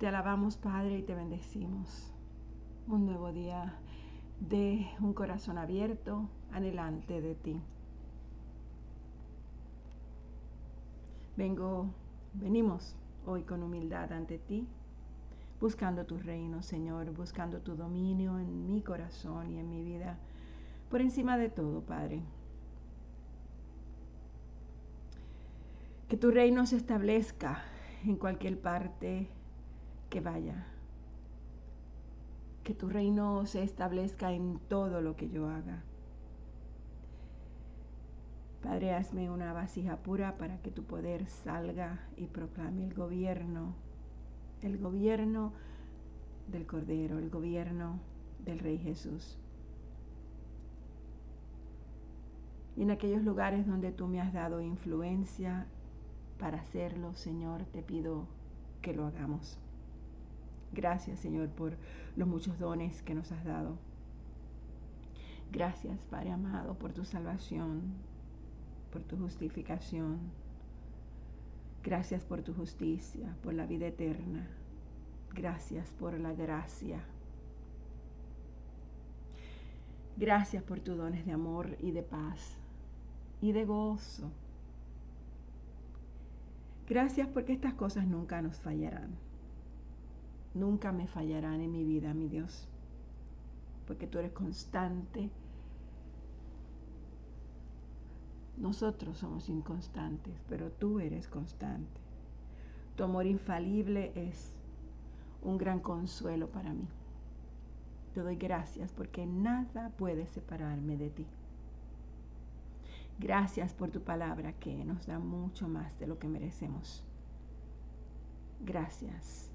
Te alabamos, Padre, y te bendecimos. Un nuevo día de un corazón abierto, anhelante de ti. Vengo, venimos hoy con humildad ante ti, buscando tu reino, Señor, buscando tu dominio en mi corazón y en mi vida, por encima de todo, Padre. Que tu reino se establezca en cualquier parte que vaya. Que tu reino se establezca en todo lo que yo haga. Padre, hazme una vasija pura para que tu poder salga y proclame el gobierno, el gobierno del Cordero, el gobierno del Rey Jesús. Y en aquellos lugares donde tú me has dado influencia para hacerlo, Señor, te pido que lo hagamos. Gracias, Señor, por los muchos dones que nos has dado. Gracias, Padre amado, por tu salvación, por tu justificación. Gracias por tu justicia, por la vida eterna. Gracias por la gracia. Gracias por tus dones de amor y de paz y de gozo. Gracias porque estas cosas nunca nos fallarán. Nunca me fallarán en mi vida, mi Dios. Porque tú eres constante. Nosotros somos inconstantes, pero tú eres constante. Tu amor infalible es un gran consuelo para mí. Te doy gracias porque nada puede separarme de ti. Gracias por tu palabra que nos da mucho más de lo que merecemos. Gracias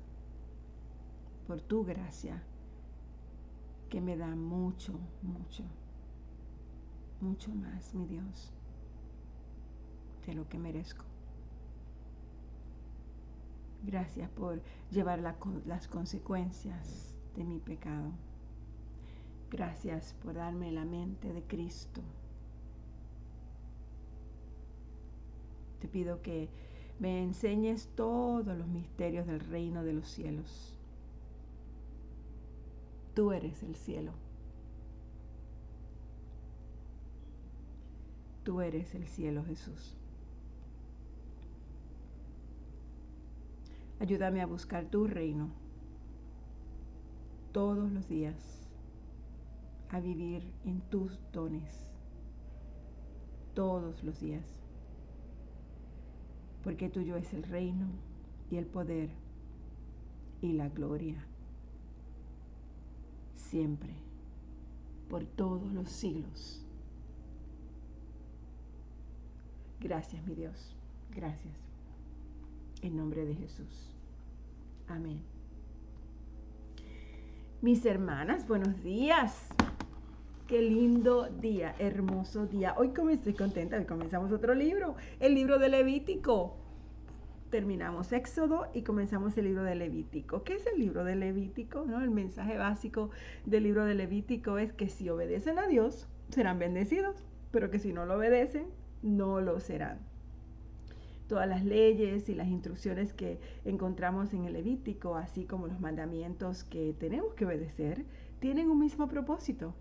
por tu gracia que me da mucho, mucho, mucho más, mi Dios, de lo que merezco. Gracias por llevar las consecuencias de mi pecado. Gracias por darme la mente de Cristo Te pido que me enseñes todos los misterios del reino de los cielos. Tú eres el cielo. Tú eres el cielo, Jesús. Ayúdame a buscar tu reino todos los días, a vivir en tus dones todos los días porque tuyo es el reino y el poder y la gloria, siempre, por todos los siglos. Gracias, mi Dios, gracias. En nombre de Jesús. Amén. Mis hermanas, buenos días. Qué lindo día, hermoso día. Hoy estoy contenta, hoy comenzamos otro libro, el libro de Levítico. Terminamos Éxodo y comenzamos el libro de Levítico. ¿Qué es el libro de Levítico? ¿No? El mensaje básico del libro de Levítico es que si obedecen a Dios, serán bendecidos, pero que si no lo obedecen, no lo serán. Todas las leyes y las instrucciones que encontramos en el Levítico, así como los mandamientos que tenemos que obedecer, tienen un mismo propósito,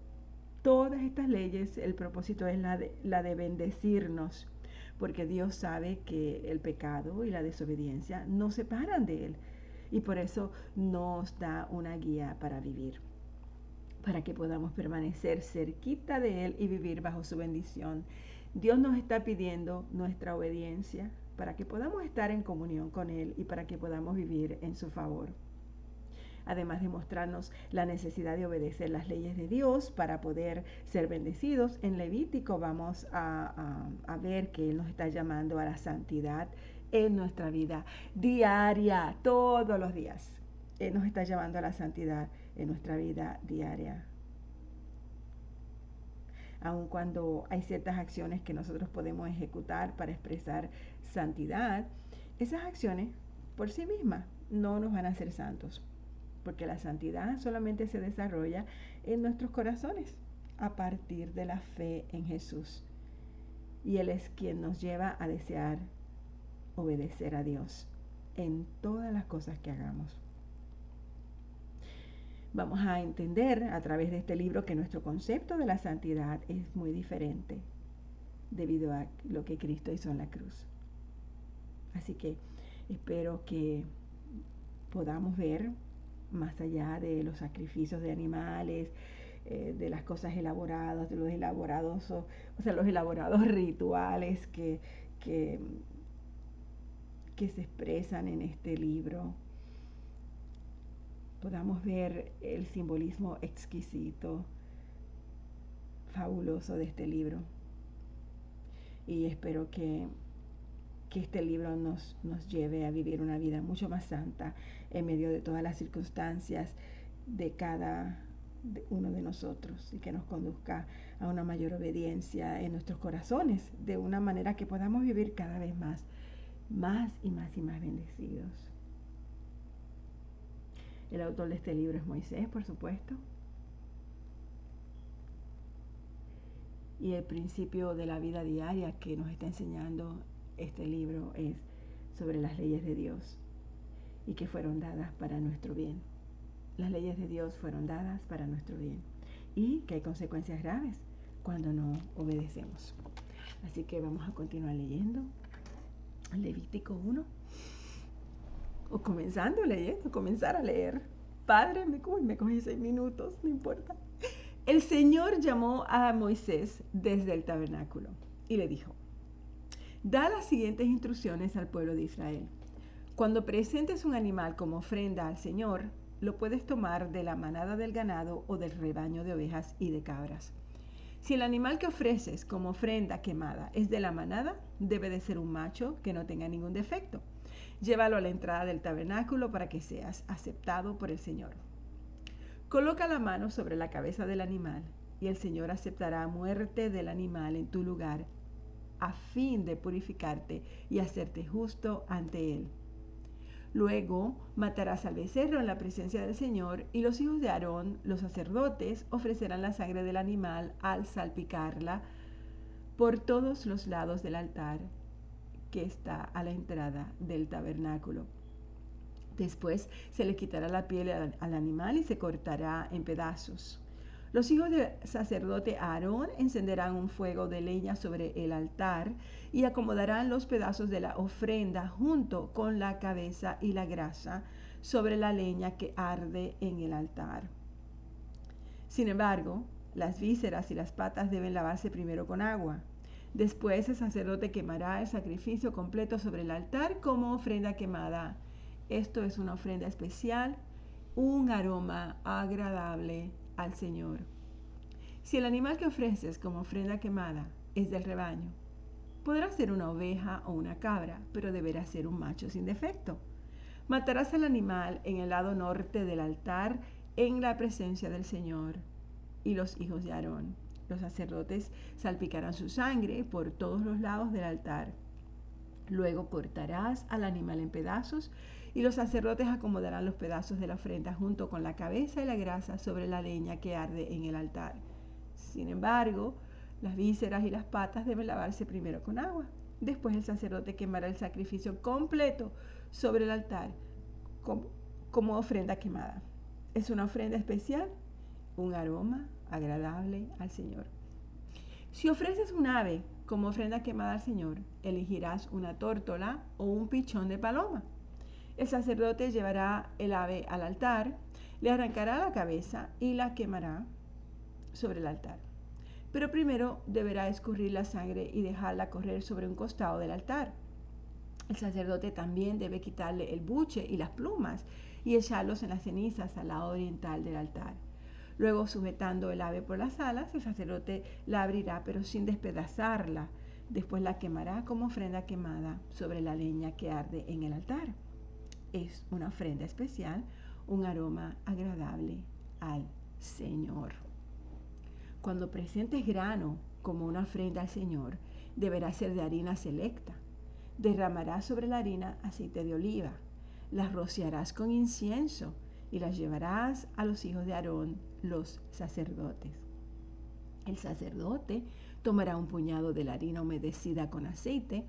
todas estas leyes, el propósito es la de, la de bendecirnos, porque Dios sabe que el pecado y la desobediencia nos separan de Él y por eso nos da una guía para vivir, para que podamos permanecer cerquita de Él y vivir bajo su bendición. Dios nos está pidiendo nuestra obediencia para que podamos estar en comunión con Él y para que podamos vivir en su favor además de mostrarnos la necesidad de obedecer las leyes de Dios para poder ser bendecidos. En Levítico vamos a, ver que Él nos está llamando a la santidad en nuestra vida diaria, todos los días. Él nos está llamando a la santidad en nuestra vida diaria. Aun cuando hay ciertas acciones que nosotros podemos ejecutar para expresar santidad, esas acciones por sí mismas no nos van a hacer santos porque la santidad solamente se desarrolla en nuestros corazones a partir de la fe en Jesús. Y Él es quien nos lleva a desear obedecer a Dios en todas las cosas que hagamos. vamos a entender a través de este libro que nuestro concepto de la santidad es muy diferente debido a lo que Cristo hizo en la cruz. Así que espero que podamos ver más allá de los sacrificios de animales, eh, de las cosas elaboradas, de los elaborados, o, sea, los elaborados rituales que, que, que se expresan en este libro, podamos ver el simbolismo exquisito, fabuloso de este libro. Y espero que, que este libro nos, nos lleve a vivir una vida mucho más santa en medio de todas las circunstancias de cada uno de nosotros y que nos conduzca a una mayor obediencia en nuestros corazones, de una manera que podamos vivir cada vez más, más y más y más bendecidos. El autor de este libro es Moisés, por supuesto. Y el principio de la vida diaria que nos está enseñando este libro es sobre las leyes de Dios y que fueron dadas para nuestro bien. Las leyes de Dios fueron dadas para nuestro bien y que hay consecuencias graves cuando no obedecemos. Así que vamos a continuar leyendo Levítico 1 o comenzando leyendo, comenzar a leer. Padre, me, me cogí seis minutos, no importa. El Señor llamó a Moisés desde el tabernáculo y le dijo, da las siguientes instrucciones al pueblo de Israel. Cuando presentes un animal como ofrenda al Señor, lo puedes tomar de la manada del ganado o del rebaño de ovejas y de cabras. Si el animal que ofreces como ofrenda quemada es de la manada, debe de ser un macho que no tenga ningún defecto. Llévalo a la entrada del tabernáculo para que seas aceptado por el Señor. Coloca la mano sobre la cabeza del animal y el Señor aceptará muerte del animal en tu lugar a fin de purificarte y hacerte justo ante Él. Luego matarás al becerro en la presencia del Señor y los hijos de Aarón, los sacerdotes, ofrecerán la sangre del animal al salpicarla por todos los lados del altar que está a la entrada del tabernáculo. Después se le quitará la piel al, animal y se cortará en pedazos. Los hijos del sacerdote Aarón encenderán un fuego de leña sobre el altar y acomodarán los pedazos de la ofrenda junto con la cabeza y la grasa sobre la leña que arde en el altar. Sin embargo, las vísceras y las patas deben lavarse primero con agua. Después el sacerdote quemará el sacrificio completo sobre el altar como ofrenda quemada. Esto es una ofrenda especial, un aroma agradable al Señor. Si el animal que ofreces como ofrenda quemada es del rebaño, podrá ser una oveja o una cabra, pero deberá ser un macho sin defecto. Matarás al animal en el lado norte del altar en la presencia del Señor y los hijos de Aarón. Los sacerdotes salpicarán su sangre por todos los lados del altar. Luego cortarás al animal en pedazos y los sacerdotes acomodarán los pedazos de la ofrenda junto con la cabeza y la grasa sobre la leña que arde en el altar. Sin embargo, las vísceras y las patas deben lavarse primero con agua. Después el sacerdote quemará el sacrificio completo sobre el altar como, ofrenda quemada. Es una ofrenda especial, un aroma agradable al Señor. Si ofreces un ave como ofrenda quemada al Señor, elegirás una tórtola o un pichón de paloma. El sacerdote llevará el ave al altar, le arrancará la cabeza y la quemará sobre el altar. Pero primero deberá escurrir la sangre y dejarla correr sobre un costado del altar. El sacerdote también debe quitarle el buche y las plumas y echarlos en las cenizas al lado oriental del altar. Luego, sujetando el ave por las alas, el sacerdote la abrirá, pero sin despedazarla. Después la quemará como ofrenda quemada sobre la leña que arde en el altar es una ofrenda especial, un aroma agradable al Señor. Cuando presentes grano como una ofrenda al Señor, deberá ser de harina selecta. Derramarás sobre la harina aceite de oliva, las rociarás con incienso y las llevarás a los hijos de Aarón, los sacerdotes. El sacerdote tomará un puñado de la harina humedecida con aceite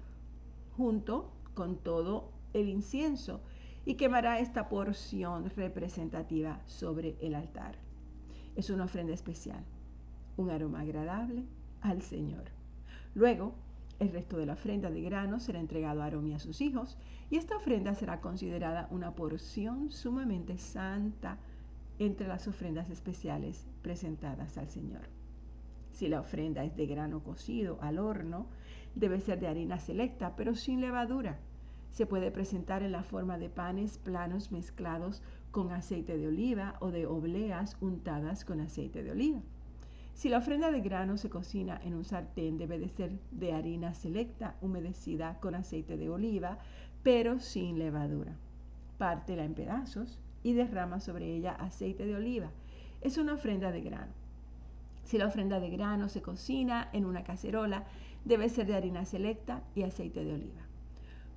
junto con todo el incienso y quemará esta porción representativa sobre el altar. Es una ofrenda especial, un aroma agradable al Señor. Luego, el resto de la ofrenda de grano será entregado a Aarón y a sus hijos, y esta ofrenda será considerada una porción sumamente santa entre las ofrendas especiales presentadas al Señor. Si la ofrenda es de grano cocido al horno, debe ser de harina selecta, pero sin levadura. Se puede presentar en la forma de panes planos mezclados con aceite de oliva o de obleas untadas con aceite de oliva. Si la ofrenda de grano se cocina en un sartén, debe de ser de harina selecta, humedecida con aceite de oliva, pero sin levadura. Pártela en pedazos y derrama sobre ella aceite de oliva. Es una ofrenda de grano. Si la ofrenda de grano se cocina en una cacerola, debe ser de harina selecta y aceite de oliva.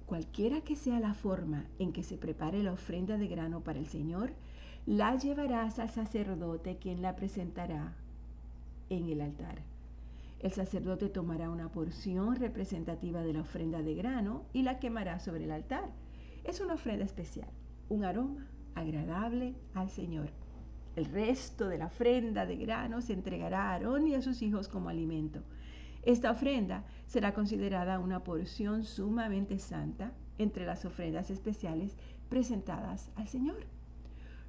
Cualquiera que sea la forma en que se prepare la ofrenda de grano para el Señor, la llevarás al sacerdote quien la presentará en el altar. El sacerdote tomará una porción representativa de la ofrenda de grano y la quemará sobre el altar. Es una ofrenda especial, un aroma agradable al Señor. El resto de la ofrenda de grano se entregará a Aarón y a sus hijos como alimento. Esta ofrenda será considerada una porción sumamente santa entre las ofrendas especiales presentadas al Señor.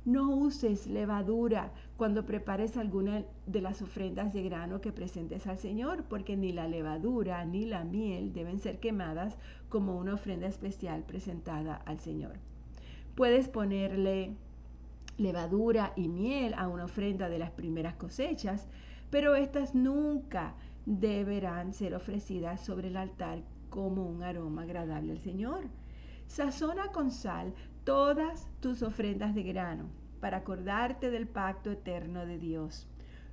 No uses levadura cuando prepares alguna de las ofrendas de grano que presentes al Señor, porque ni la levadura ni la miel deben ser quemadas como una ofrenda especial presentada al Señor. Puedes ponerle levadura y miel a una ofrenda de las primeras cosechas, pero estas nunca deberán ser ofrecidas sobre el altar como un aroma agradable al Señor. Sazona con sal todas tus ofrendas de grano para acordarte del pacto eterno de Dios.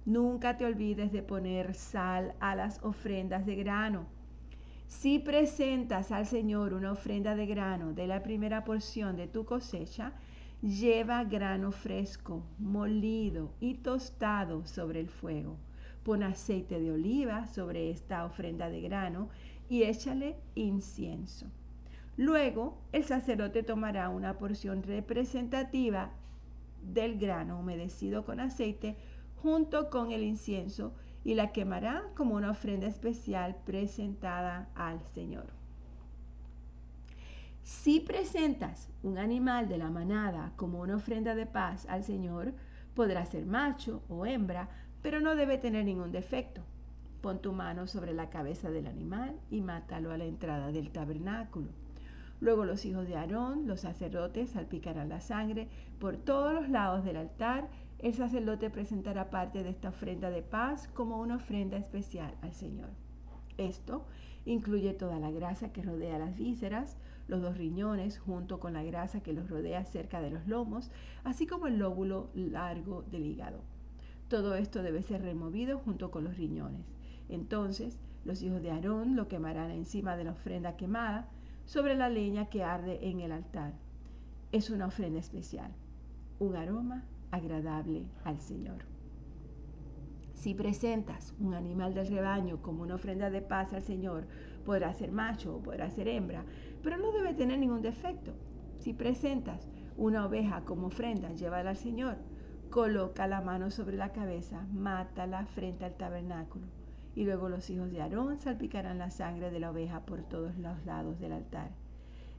Nunca te olvides de poner sal a las ofrendas de grano. Si presentas al Señor una ofrenda de grano de la primera porción de tu cosecha, lleva grano fresco, molido y tostado sobre el fuego. Pon aceite de oliva sobre esta ofrenda de grano y échale incienso. Luego el sacerdote tomará una porción representativa del grano humedecido con aceite junto con el incienso y la quemará como una ofrenda especial presentada al Señor. Si presentas un animal de la manada como una ofrenda de paz al Señor, podrá ser macho o hembra, pero no debe tener ningún defecto. Pon tu mano sobre la cabeza del animal y mátalo a la entrada del tabernáculo. Luego los hijos de Aarón, los sacerdotes, salpicarán la sangre por todos los lados del altar. El sacerdote presentará parte de esta ofrenda de paz como una ofrenda especial al Señor. Esto incluye toda la grasa que rodea las vísceras, los dos riñones junto con la grasa que los rodea cerca de los lomos, así como el lóbulo largo del hígado. Todo esto debe ser removido junto con los riñones. Entonces los hijos de Aarón lo quemarán encima de la ofrenda quemada sobre la leña que arde en el altar. Es una ofrenda especial, un aroma agradable al Señor. Si presentas un animal del rebaño como una ofrenda de paz al Señor, podrá ser macho o podrá ser hembra, pero no debe tener ningún defecto. Si presentas una oveja como ofrenda, llévala al Señor coloca la mano sobre la cabeza, mátala frente al tabernáculo. Y luego los hijos de Aarón salpicarán la sangre de la oveja por todos los lados del altar.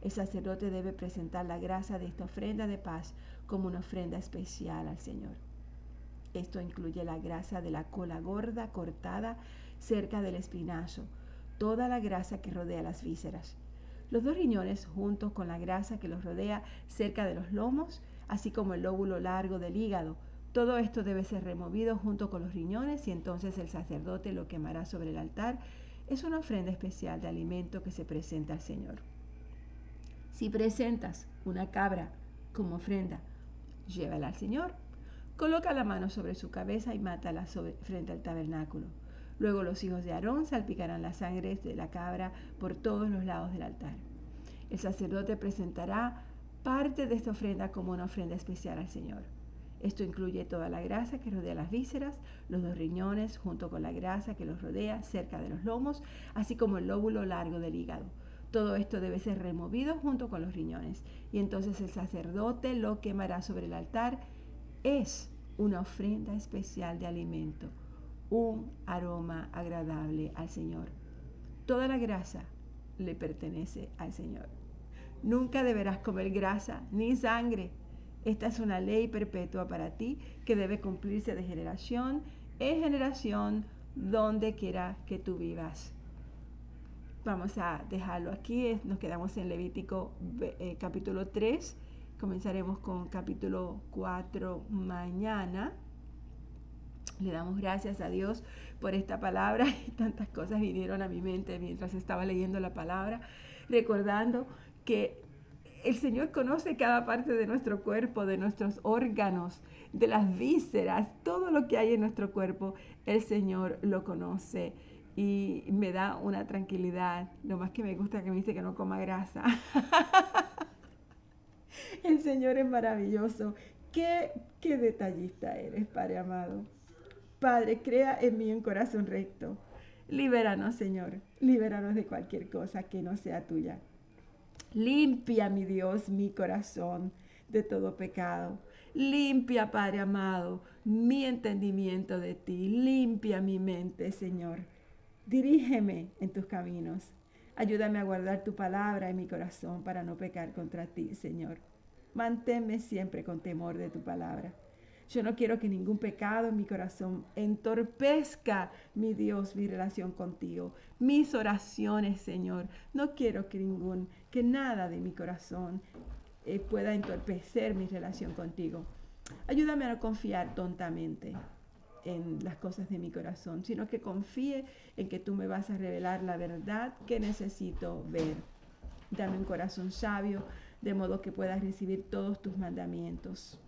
El sacerdote debe presentar la grasa de esta ofrenda de paz como una ofrenda especial al Señor. Esto incluye la grasa de la cola gorda cortada cerca del espinazo, toda la grasa que rodea las vísceras, los dos riñones juntos con la grasa que los rodea cerca de los lomos así como el lóbulo largo del hígado. Todo esto debe ser removido junto con los riñones y entonces el sacerdote lo quemará sobre el altar. Es una ofrenda especial de alimento que se presenta al Señor. Si presentas una cabra como ofrenda, llévala al Señor. Coloca la mano sobre su cabeza y mátala frente al tabernáculo. Luego los hijos de Aarón salpicarán la sangre de la cabra por todos los lados del altar. El sacerdote presentará parte de esta ofrenda como una ofrenda especial al Señor. Esto incluye toda la grasa que rodea las vísceras, los dos riñones junto con la grasa que los rodea cerca de los lomos, así como el lóbulo largo del hígado. Todo esto debe ser removido junto con los riñones. Y entonces el sacerdote lo quemará sobre el altar. Es una ofrenda especial de alimento, un aroma agradable al Señor. Toda la grasa le pertenece al Señor. Nunca deberás comer grasa ni sangre. Esta es una ley perpetua para ti que debe cumplirse de generación en generación donde quiera que tú vivas. Vamos a dejarlo aquí. Nos quedamos en Levítico eh, capítulo 3. Comenzaremos con capítulo 4 mañana. Le damos gracias a Dios por esta palabra y tantas cosas vinieron a mi mente mientras estaba leyendo la palabra, recordando que el Señor conoce cada parte de nuestro cuerpo, de nuestros órganos, de las vísceras, todo lo que hay en nuestro cuerpo, el Señor lo conoce y me da una tranquilidad. Lo más que me gusta que me dice que no coma grasa. El Señor es maravilloso. Qué, qué detallista eres, Padre amado. Padre, crea en mí un corazón recto. Libéranos, Señor. Libéranos de cualquier cosa que no sea tuya. Limpia, mi Dios, mi corazón de todo pecado. Limpia, Padre amado, mi entendimiento de ti. Limpia mi mente, Señor Dirígeme en tus caminos. Ayúdame a guardar tu palabra en mi corazón para no pecar contra ti, Señor. Manténme siempre con temor de tu palabra. Yo no quiero que ningún pecado en mi corazón entorpezca, mi Dios, mi relación contigo, mis oraciones, Señor. No quiero que ningún, que nada de mi corazón eh, pueda entorpecer mi relación contigo. Ayúdame a no confiar tontamente en las cosas de mi corazón, sino que confíe en que tú me vas a revelar la verdad que necesito ver. Dame un corazón sabio, de modo que puedas recibir todos tus mandamientos.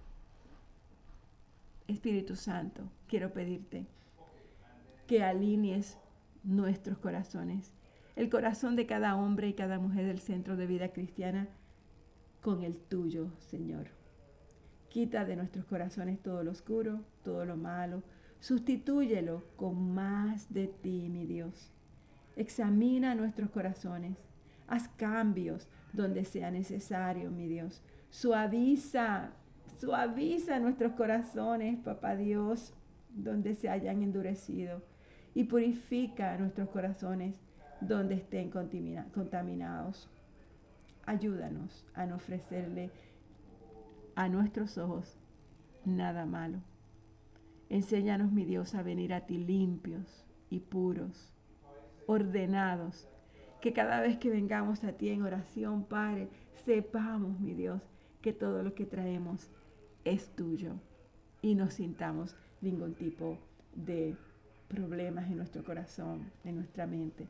Espíritu Santo, quiero pedirte que alinees nuestros corazones, el corazón de cada hombre y cada mujer del centro de vida cristiana con el tuyo, Señor. Quita de nuestros corazones todo lo oscuro, todo lo malo, Sustitúyelo con más de ti, mi Dios. Examina nuestros corazones. Haz cambios donde sea necesario, mi Dios. Suaviza, suaviza nuestros corazones, papá Dios, donde se hayan endurecido. Y purifica nuestros corazones donde estén contaminados. Ayúdanos a no ofrecerle a nuestros ojos nada malo. Enséñanos, mi Dios, a venir a ti limpios y puros, ordenados. Que cada vez que vengamos a ti en oración, Padre, sepamos, mi Dios, que todo lo que traemos es tuyo y no sintamos ningún tipo de problemas en nuestro corazón, en nuestra mente.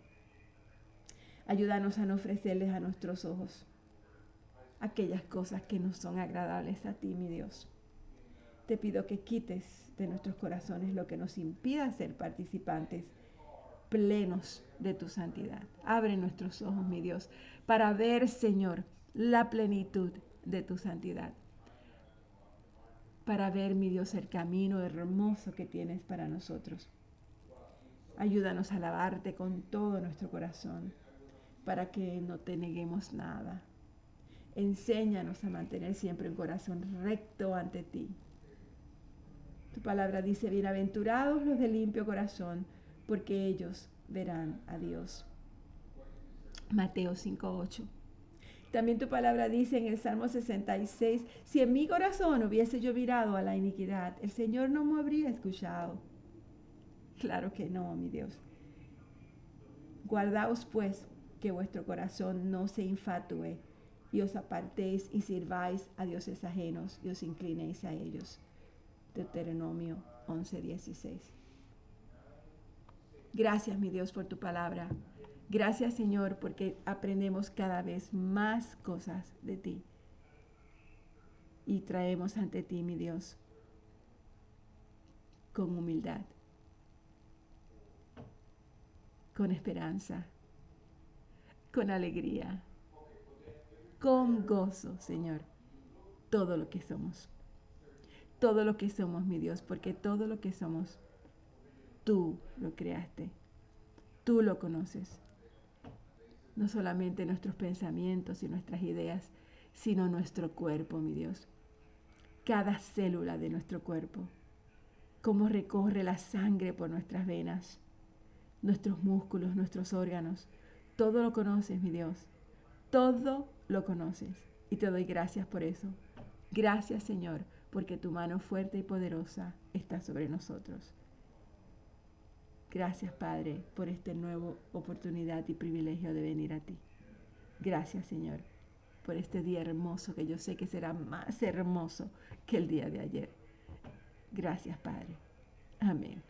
Ayúdanos a no ofrecerles a nuestros ojos aquellas cosas que no son agradables a ti, mi Dios. Te pido que quites de nuestros corazones lo que nos impida ser participantes plenos de tu santidad. Abre nuestros ojos, mi Dios, para ver, Señor, la plenitud de tu santidad. Para ver, mi Dios, el camino hermoso que tienes para nosotros. Ayúdanos a alabarte con todo nuestro corazón, para que no te neguemos nada. Enséñanos a mantener siempre un corazón recto ante ti tu palabra dice, bienaventurados los de limpio corazón, porque ellos verán a Dios. Mateo 5.8. También tu palabra dice en el Salmo 66, si en mi corazón hubiese yo virado a la iniquidad, el Señor no me habría escuchado. Claro que no, mi Dios. Guardaos pues que vuestro corazón no se infatúe y os apartéis y sirváis a dioses ajenos y os inclinéis a ellos. Deuteronomio 11:16. Gracias, mi Dios, por tu palabra. Gracias, Señor, porque aprendemos cada vez más cosas de ti. Y traemos ante ti, mi Dios, con humildad, con esperanza, con alegría, con gozo, Señor, todo lo que somos todo lo que somos, mi Dios, porque todo lo que somos, tú lo creaste, tú lo conoces. no solamente nuestros pensamientos y nuestras ideas, sino nuestro cuerpo, mi Dios. Cada célula de nuestro cuerpo, cómo recorre la sangre por nuestras venas, nuestros músculos, nuestros órganos. Todo lo conoces, mi Dios. Todo lo conoces. Y te doy gracias por eso. Gracias, Señor, porque tu mano fuerte y poderosa está sobre nosotros. Gracias, Padre, por esta nueva oportunidad y privilegio de venir a ti. Gracias, Señor, por este día hermoso que yo sé que será más hermoso que el día de ayer. Gracias, Padre. Amén.